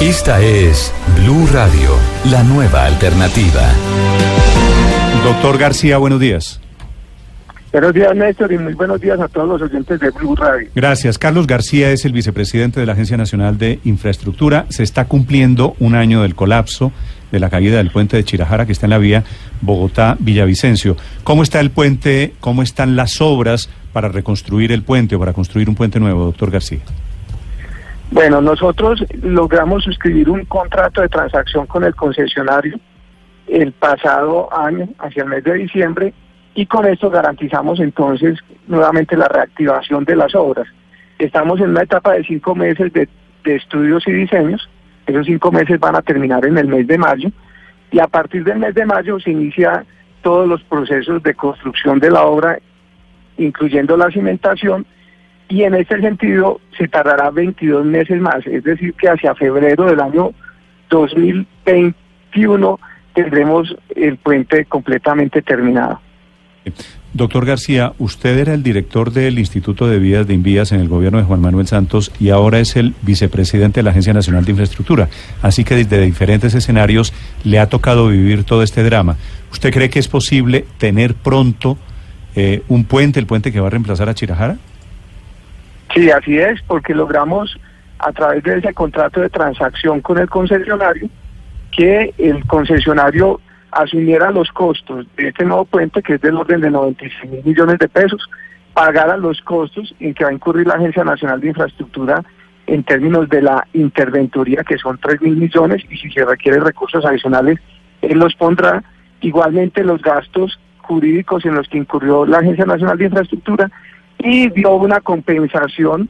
Esta es Blue Radio, la nueva alternativa. Doctor García, buenos días. Buenos días, Néstor, y muy buenos días a todos los oyentes de Blue Radio. Gracias. Carlos García es el vicepresidente de la Agencia Nacional de Infraestructura. Se está cumpliendo un año del colapso de la caída del puente de Chirajara que está en la vía Bogotá-Villavicencio. ¿Cómo está el puente? ¿Cómo están las obras para reconstruir el puente o para construir un puente nuevo, doctor García? Bueno, nosotros logramos suscribir un contrato de transacción con el concesionario el pasado año, hacia el mes de diciembre, y con esto garantizamos entonces nuevamente la reactivación de las obras. Estamos en una etapa de cinco meses de, estudios y diseños, esos cinco meses van a terminar en el mes de mayo, y a partir del mes de mayo se inicia todos los procesos de construcción de la obra, incluyendo la cimentación, y en este sentido se tardará 22 meses más, es decir, que hacia febrero del año 2021 tendremos el puente completamente terminado. Doctor García, usted era el director del Instituto de Vías de Invías en el gobierno de Juan Manuel Santos y ahora es el vicepresidente de la Agencia Nacional de Infraestructura. Así que desde diferentes escenarios le ha tocado vivir todo este drama. ¿Usted cree que es posible tener pronto eh, un puente, el puente que va a reemplazar a Chirajara? Sí, así es, porque logramos a través de ese contrato de transacción con el concesionario que el concesionario asumiera los costos de este nuevo puente, que es del orden de 96 mil millones de pesos, pagara los costos en que va a incurrir la Agencia Nacional de Infraestructura en términos de la interventoría, que son 3 mil millones, y si se requieren recursos adicionales, él los pondrá. Igualmente los gastos jurídicos en los que incurrió la Agencia Nacional de Infraestructura y dio una compensación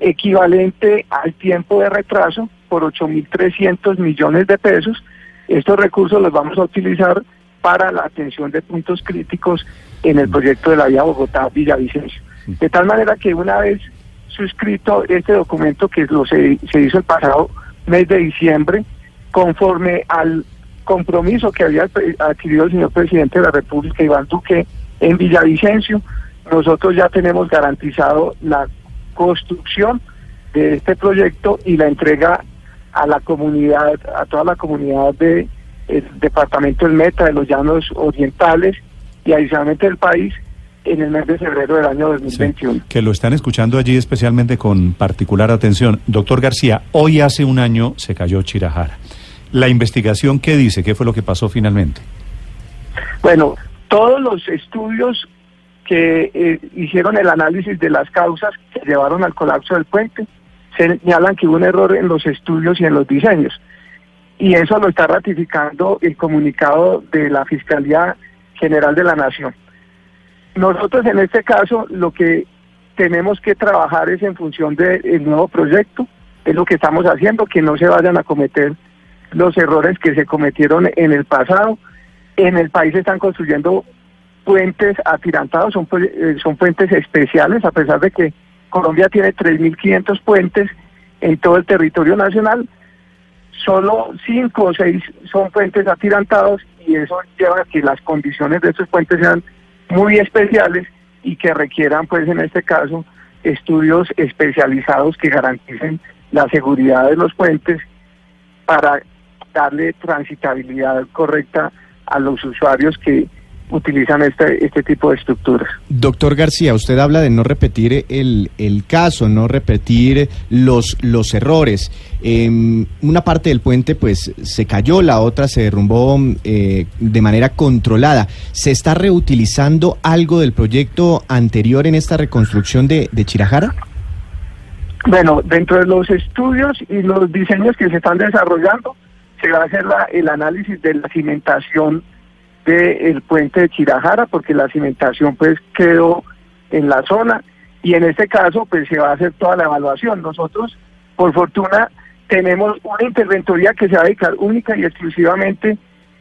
equivalente al tiempo de retraso por 8.300 millones de pesos. Estos recursos los vamos a utilizar para la atención de puntos críticos en el proyecto de la vía Bogotá-Villavicencio. De tal manera que una vez suscrito este documento que lo se, se hizo el pasado mes de diciembre, conforme al compromiso que había adquirido el señor presidente de la República, Iván Duque, en Villavicencio, nosotros ya tenemos garantizado la construcción de este proyecto y la entrega a la comunidad, a toda la comunidad del departamento del Meta, de los Llanos Orientales y adicionalmente del país en el mes de febrero del año 2021. que lo están escuchando allí especialmente con particular atención. Doctor García, hoy hace un año se cayó Chirajara. ¿La investigación qué dice? ¿Qué fue lo que pasó finalmente? Bueno, todos los estudios que eh, hicieron el análisis de las causas que llevaron al colapso del puente, señalan que hubo un error en los estudios y en los diseños. Y eso lo está ratificando el comunicado de la Fiscalía General de la Nación. Nosotros en este caso lo que tenemos que trabajar es en función del nuevo proyecto, es lo que estamos haciendo, que no se vayan a cometer los errores que se cometieron en el pasado. En el país están construyendo puentes atirantados, son, eh, son puentes especiales, a pesar de que Colombia tiene 3.500 puentes en todo el territorio nacional, solo 5 o 6 son puentes atirantados y eso lleva a que las condiciones de estos puentes sean muy especiales y que requieran, pues en este caso, estudios especializados que garanticen la seguridad de los puentes para darle transitabilidad correcta a los usuarios que utilizan este, este tipo de estructuras. Doctor García, usted habla de no repetir el, el caso, no repetir los, los errores. Eh, una parte del puente pues se cayó, la otra se derrumbó eh, de manera controlada. ¿Se está reutilizando algo del proyecto anterior en esta reconstrucción de, de Chirajara? Bueno, dentro de los estudios y los diseños que se están desarrollando, se va a hacer la, el análisis de la cimentación del puente de Chirajara, porque la cimentación pues quedó en la zona y en este caso pues se va a hacer toda la evaluación. Nosotros, por fortuna, tenemos una interventoría que se va a dedicar única y exclusivamente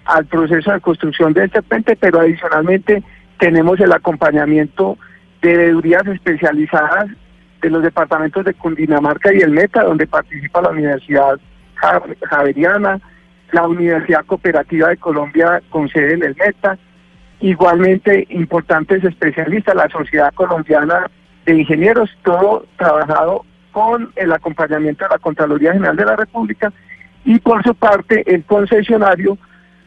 al proceso de construcción de este puente, pero adicionalmente tenemos el acompañamiento de veedurías especializadas de los departamentos de Cundinamarca y el Meta, donde participa la Universidad Javeriana, la Universidad Cooperativa de Colombia con sede en el Meta, igualmente importantes especialistas, la Sociedad Colombiana de Ingenieros, todo trabajado con el acompañamiento de la Contraloría General de la República. Y por su parte el concesionario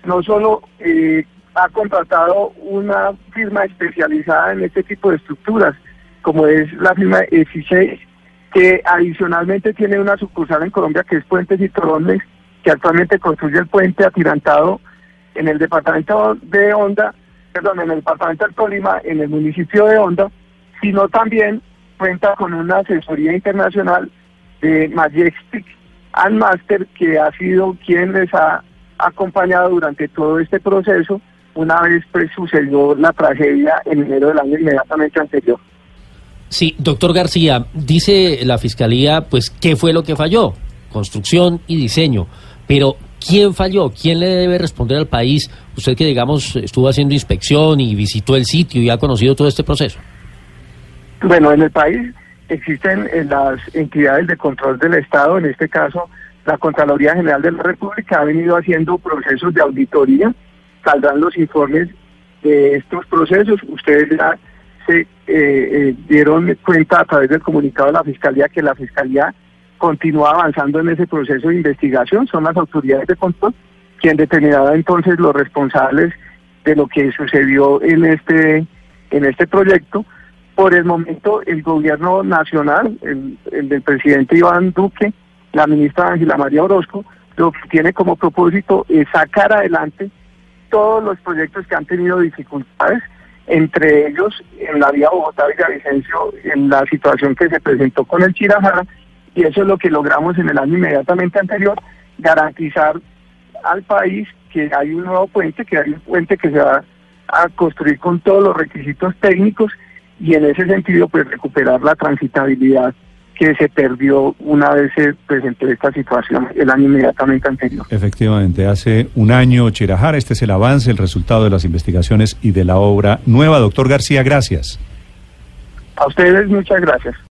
no solo eh, ha contratado una firma especializada en este tipo de estructuras, como es la firma EFI6, que adicionalmente tiene una sucursal en Colombia que es Puentes y Torones, que actualmente construye el puente atirantado en el departamento de Honda, perdón, en el departamento del Tolima, en el municipio de Honda, sino también cuenta con una asesoría internacional de Majestic and Master, que ha sido quien les ha acompañado durante todo este proceso una vez pues, sucedió la tragedia en enero del año inmediatamente anterior. Sí, doctor García, dice la Fiscalía, pues, ¿qué fue lo que falló? Construcción y diseño. Pero, ¿quién falló? ¿Quién le debe responder al país? Usted que, digamos, estuvo haciendo inspección y visitó el sitio y ha conocido todo este proceso. Bueno, en el país existen eh, las entidades de control del Estado, en este caso la Contraloría General de la República ha venido haciendo procesos de auditoría, saldrán los informes de estos procesos. Ustedes ya se eh, eh, dieron cuenta a través del comunicado de la Fiscalía que la Fiscalía continúa avanzando en ese proceso de investigación. Son las autoridades de control quien determinará entonces los responsables de lo que sucedió en este en este proyecto. Por el momento, el gobierno nacional, el, el del presidente Iván Duque, la ministra Ángela María Orozco, lo que tiene como propósito es sacar adelante todos los proyectos que han tenido dificultades, entre ellos en la vía Bogotá-Villavicencio, en la situación que se presentó con el Chirajara, y eso es lo que logramos en el año inmediatamente anterior, garantizar al país que hay un nuevo puente, que hay un puente que se va a construir con todos los requisitos técnicos y en ese sentido pues recuperar la transitabilidad que se perdió una vez se presentó esta situación el año inmediatamente anterior. Efectivamente, hace un año Chirajara, este es el avance, el resultado de las investigaciones y de la obra nueva. Doctor García, gracias. A ustedes muchas gracias.